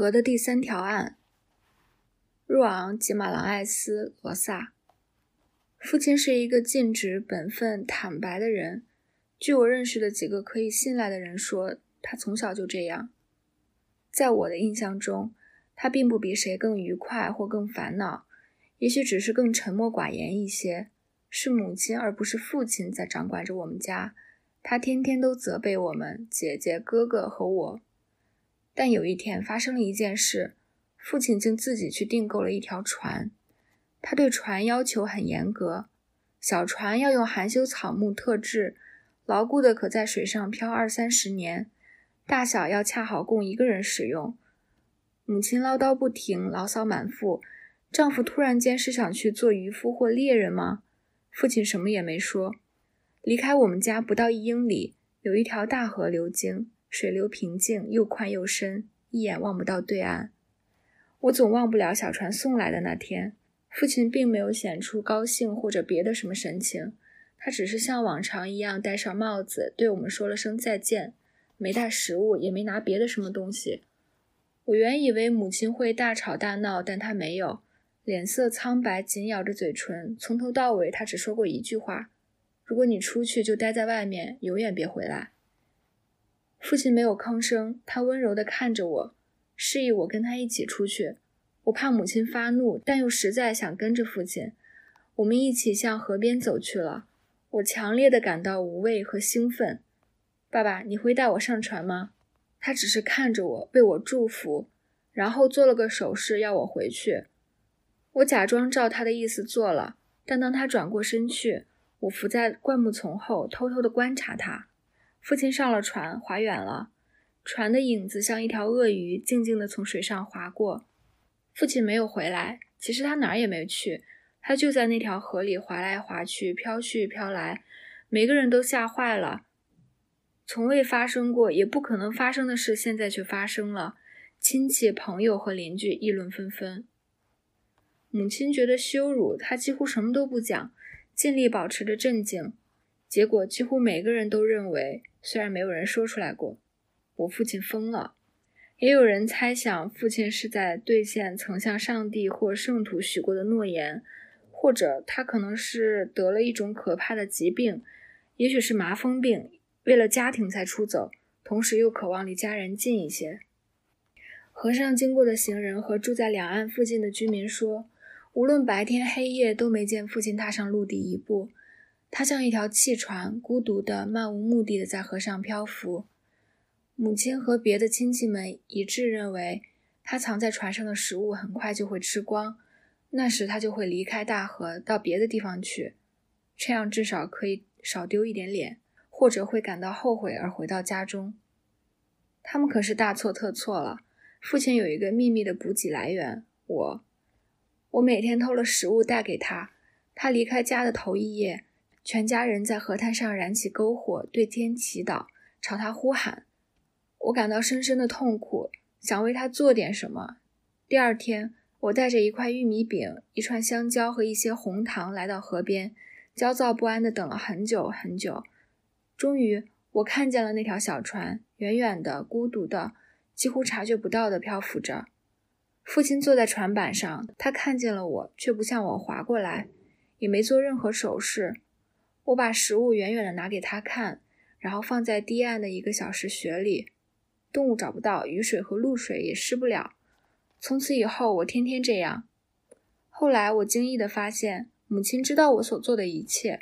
河的第三条岸，若昂吉马朗艾斯罗萨。父亲是一个尽职、本分、坦白的人。据我认识的几个可以信赖的人说，他从小就这样。在我的印象中，他并不比谁更愉快或更烦恼，也许只是更沉默寡言一些。是母亲而不是父亲在掌管着我们家，他天天都责备我们姐姐、哥哥和我。但有一天发生了一件事，父亲竟自己去订购了一条船。他对船要求很严格，小船要用含羞草木特制，牢固的可在水上漂二三十年，大小要恰好供一个人使用。母亲唠叨不停，牢骚满腹。丈夫突然间是想去做渔夫或猎人吗？父亲什么也没说。离开我们家不到一英里，有一条大河流经。水流平静，又宽又深，一眼望不到对岸。我总忘不了小船送来的那天，父亲并没有显出高兴或者别的什么神情，他只是像往常一样戴上帽子，对我们说了声再见，没带食物，也没拿别的什么东西。我原以为母亲会大吵大闹，但她没有，脸色苍白，紧咬着嘴唇。从头到尾，她只说过一句话：“如果你出去，就待在外面，永远别回来。”父亲没有吭声，他温柔地看着我，示意我跟他一起出去。我怕母亲发怒，但又实在想跟着父亲。我们一起向河边走去了。我强烈的感到无畏和兴奋。爸爸，你会带我上船吗？他只是看着我，为我祝福，然后做了个手势要我回去。我假装照他的意思做了，但当他转过身去，我伏在灌木丛后，偷偷地观察他。父亲上了船，划远了。船的影子像一条鳄鱼，静静地从水上划过。父亲没有回来，其实他哪儿也没去，他就在那条河里划来划去，飘去飘来。每个人都吓坏了。从未发生过，也不可能发生的事，现在却发生了。亲戚、朋友和邻居议论纷纷。母亲觉得羞辱，她几乎什么都不讲，尽力保持着镇静。结果几乎每个人都认为，虽然没有人说出来过，我父亲疯了。也有人猜想，父亲是在兑现曾向上帝或圣徒许过的诺言，或者他可能是得了一种可怕的疾病，也许是麻风病，为了家庭才出走，同时又渴望离家人近一些。和尚经过的行人和住在两岸附近的居民说，无论白天黑夜，都没见父亲踏上陆地一步。他像一条汽船，孤独的、漫无目的的在河上漂浮。母亲和别的亲戚们一致认为，他藏在船上的食物很快就会吃光，那时他就会离开大河，到别的地方去，这样至少可以少丢一点脸，或者会感到后悔而回到家中。他们可是大错特错了。父亲有一个秘密的补给来源，我。我每天偷了食物带给他。他离开家的头一夜。全家人在河滩上燃起篝火，对天祈祷，朝他呼喊。我感到深深的痛苦，想为他做点什么。第二天，我带着一块玉米饼、一串香蕉和一些红糖来到河边，焦躁不安地等了很久很久。终于，我看见了那条小船，远远的、孤独的、几乎察觉不到的漂浮着。父亲坐在船板上，他看见了我，却不向我划过来，也没做任何手势。我把食物远远的拿给他看，然后放在堤岸的一个小石穴里。动物找不到，雨水和露水也湿不了。从此以后，我天天这样。后来，我惊异的发现，母亲知道我所做的一切，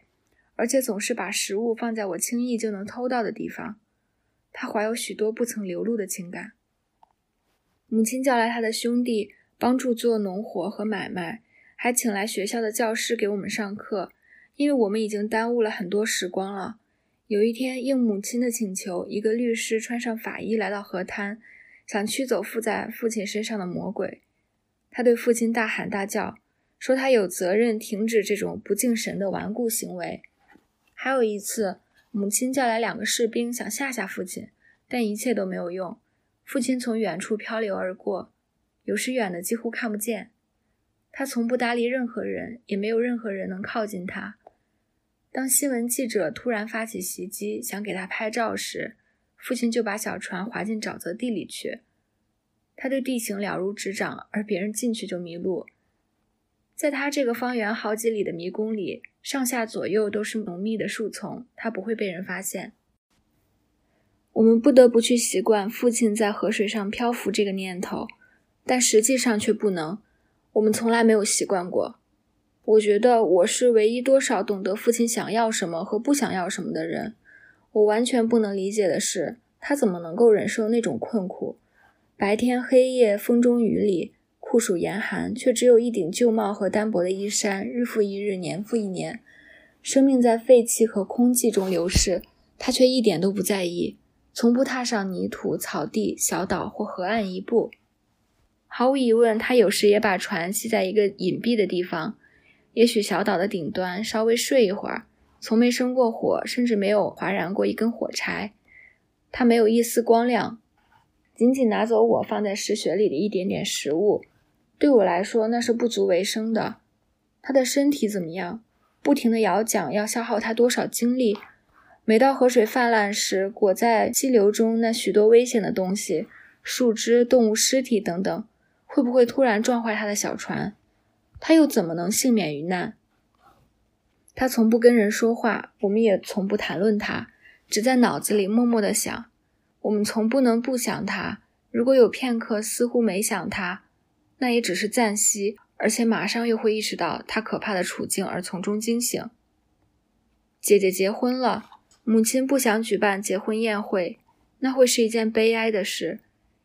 而且总是把食物放在我轻易就能偷到的地方。她怀有许多不曾流露的情感。母亲叫来她的兄弟帮助做农活和买卖，还请来学校的教师给我们上课。因为我们已经耽误了很多时光了。有一天，应母亲的请求，一个律师穿上法衣来到河滩，想驱走附在父亲身上的魔鬼。他对父亲大喊大叫，说他有责任停止这种不敬神的顽固行为。还有一次，母亲叫来两个士兵，想吓吓父亲，但一切都没有用。父亲从远处漂流而过，有时远的几乎看不见。他从不搭理任何人，也没有任何人能靠近他。当新闻记者突然发起袭击，想给他拍照时，父亲就把小船划进沼泽地里去。他对地形了如指掌，而别人进去就迷路。在他这个方圆好几里的迷宫里，上下左右都是浓密的树丛，他不会被人发现。我们不得不去习惯父亲在河水上漂浮这个念头，但实际上却不能。我们从来没有习惯过。我觉得我是唯一多少懂得父亲想要什么和不想要什么的人。我完全不能理解的是，他怎么能够忍受那种困苦，白天黑夜、风中雨里、酷暑严寒，却只有一顶旧帽和单薄的衣衫，日复一日，年复一年，生命在废气和空寂中流逝，他却一点都不在意。从不踏上泥土、草地、小岛或河岸一步。毫无疑问，他有时也把船系在一个隐蔽的地方，也许小岛的顶端，稍微睡一会儿。从没生过火，甚至没有划燃过一根火柴。它没有一丝光亮，仅仅拿走我放在石穴里的一点点食物。对我来说，那是不足为生的。他的身体怎么样？不停地摇桨要消耗他多少精力？每到河水泛滥时，裹在激流中那许多危险的东西，树枝、动物尸体等等，会不会突然撞坏他的小船？他又怎么能幸免于难？他从不跟人说话，我们也从不谈论他，只在脑子里默默的想。我们从不能不想他。如果有片刻似乎没想他，那也只是暂息，而且马上又会意识到他可怕的处境而从中惊醒。姐姐结婚了。母亲不想举办结婚宴会，那会是一件悲哀的事，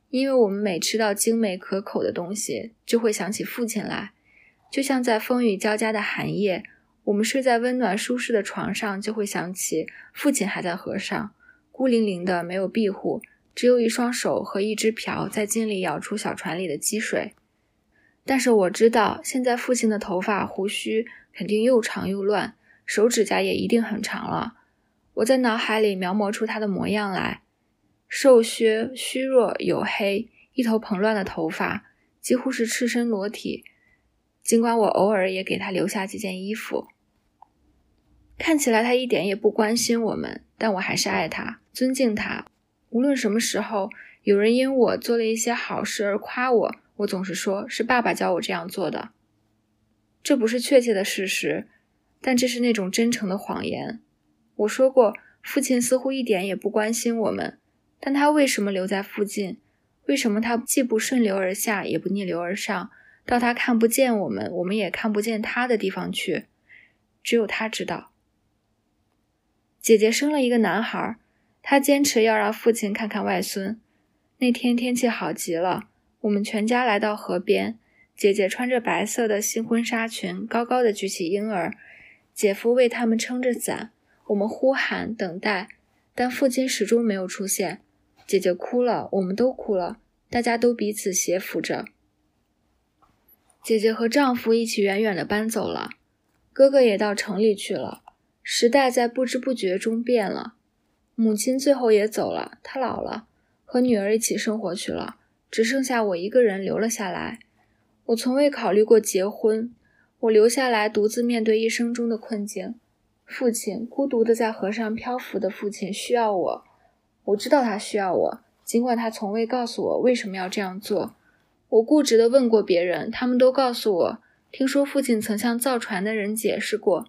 因为我们每吃到精美可口的东西，就会想起父亲来。就像在风雨交加的寒夜，我们睡在温暖舒适的床上，就会想起父亲还在河上，孤零零的，没有庇护，只有一双手和一只瓢在尽力舀出小船里的积水。但是我知道，现在父亲的头发、胡须肯定又长又乱，手指甲也一定很长了。我在脑海里描摹出他的模样来：瘦削、虚弱、黝黑，一头蓬乱的头发，几乎是赤身裸体。尽管我偶尔也给他留下几件衣服，看起来他一点也不关心我们，但我还是爱他，尊敬他。无论什么时候有人因我做了一些好事而夸我，我总是说是爸爸教我这样做的。这不是确切的事实，但这是那种真诚的谎言。我说过，父亲似乎一点也不关心我们，但他为什么留在附近？为什么他既不顺流而下，也不逆流而上，到他看不见我们，我们也看不见他的地方去？只有他知道。姐姐生了一个男孩，她坚持要让父亲看看外孙。那天天气好极了，我们全家来到河边，姐姐穿着白色的新婚纱裙，高高的举起婴儿，姐夫为他们撑着伞。我们呼喊等待，但父亲始终没有出现。姐姐哭了，我们都哭了，大家都彼此挟扶着。姐姐和丈夫一起远远地搬走了，哥哥也到城里去了。时代在不知不觉中变了。母亲最后也走了，她老了，和女儿一起生活去了，只剩下我一个人留了下来。我从未考虑过结婚，我留下来独自面对一生中的困境。父亲孤独的在河上漂浮的父亲需要我，我知道他需要我，尽管他从未告诉我为什么要这样做。我固执地问过别人，他们都告诉我，听说父亲曾向造船的人解释过，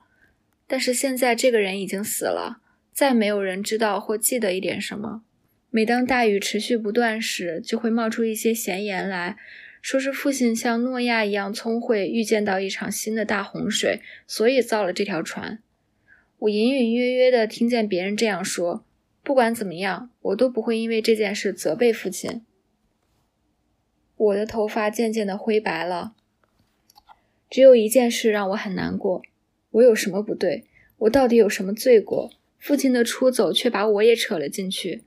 但是现在这个人已经死了，再没有人知道或记得一点什么。每当大雨持续不断时，就会冒出一些闲言来说是父亲像诺亚一样聪慧，预见到一场新的大洪水，所以造了这条船。我隐隐约约地听见别人这样说。不管怎么样，我都不会因为这件事责备父亲。我的头发渐渐的灰白了。只有一件事让我很难过：我有什么不对？我到底有什么罪过？父亲的出走却把我也扯了进去。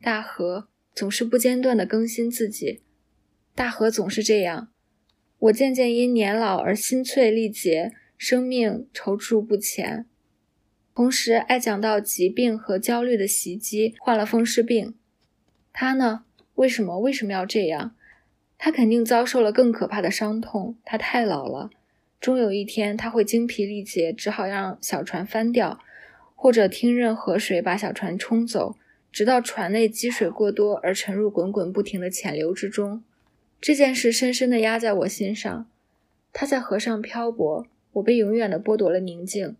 大河总是不间断的更新自己，大河总是这样。我渐渐因年老而心脆力竭，生命踌躇不前。同时，爱讲到疾病和焦虑的袭击，患了风湿病。他呢？为什么？为什么要这样？他肯定遭受了更可怕的伤痛。他太老了，终有一天他会精疲力竭，只好让小船翻掉，或者听任河水把小船冲走，直到船内积水过多而沉入滚滚不停的浅流之中。这件事深深地压在我心上。他在河上漂泊，我被永远地剥夺了宁静。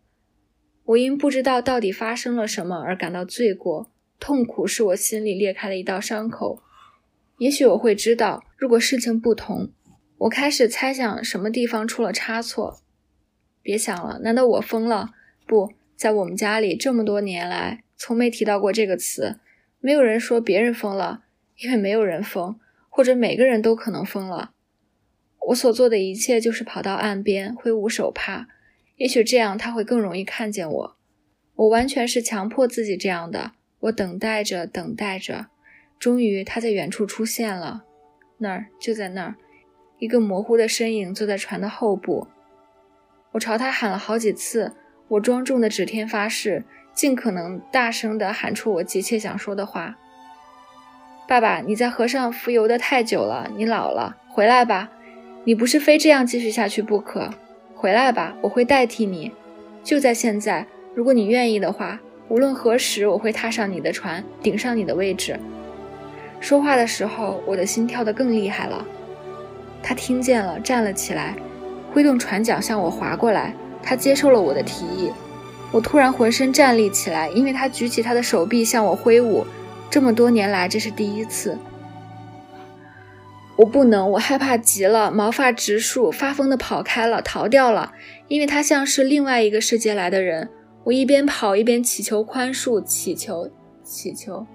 我因不知道到底发生了什么而感到罪过，痛苦是我心里裂开了一道伤口。也许我会知道，如果事情不同。我开始猜想什么地方出了差错。别想了，难道我疯了？不在我们家里这么多年来，从没提到过这个词。没有人说别人疯了，因为没有人疯，或者每个人都可能疯了。我所做的一切就是跑到岸边挥舞手帕，也许这样他会更容易看见我。我完全是强迫自己这样的。我等待着，等待着，终于他在远处出现了，那儿就在那儿。一个模糊的身影坐在船的后部，我朝他喊了好几次。我庄重的指天发誓，尽可能大声地喊出我急切想说的话：“爸爸，你在河上浮游的太久了，你老了，回来吧。你不是非这样继续下去不可，回来吧，我会代替你。就在现在，如果你愿意的话，无论何时，我会踏上你的船，顶上你的位置。”说话的时候，我的心跳得更厉害了。他听见了，站了起来，挥动船桨向我划过来。他接受了我的提议。我突然浑身站立起来，因为他举起他的手臂向我挥舞。这么多年来，这是第一次。我不能，我害怕极了，毛发直竖，发疯地跑开了，逃掉了。因为他像是另外一个世界来的人。我一边跑一边祈求宽恕，祈求，祈求。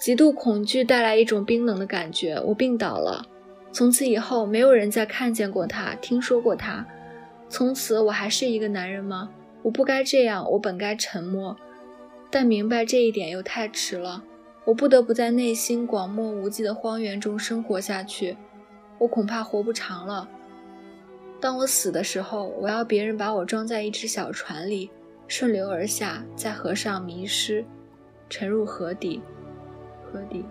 极度恐惧带来一种冰冷的感觉，我病倒了。从此以后，没有人再看见过他，听说过他。从此，我还是一个男人吗？我不该这样，我本该沉默。但明白这一点又太迟了。我不得不在内心广漠无际的荒原中生活下去。我恐怕活不长了。当我死的时候，我要别人把我装在一只小船里，顺流而下，在河上迷失，沉入河底。合底。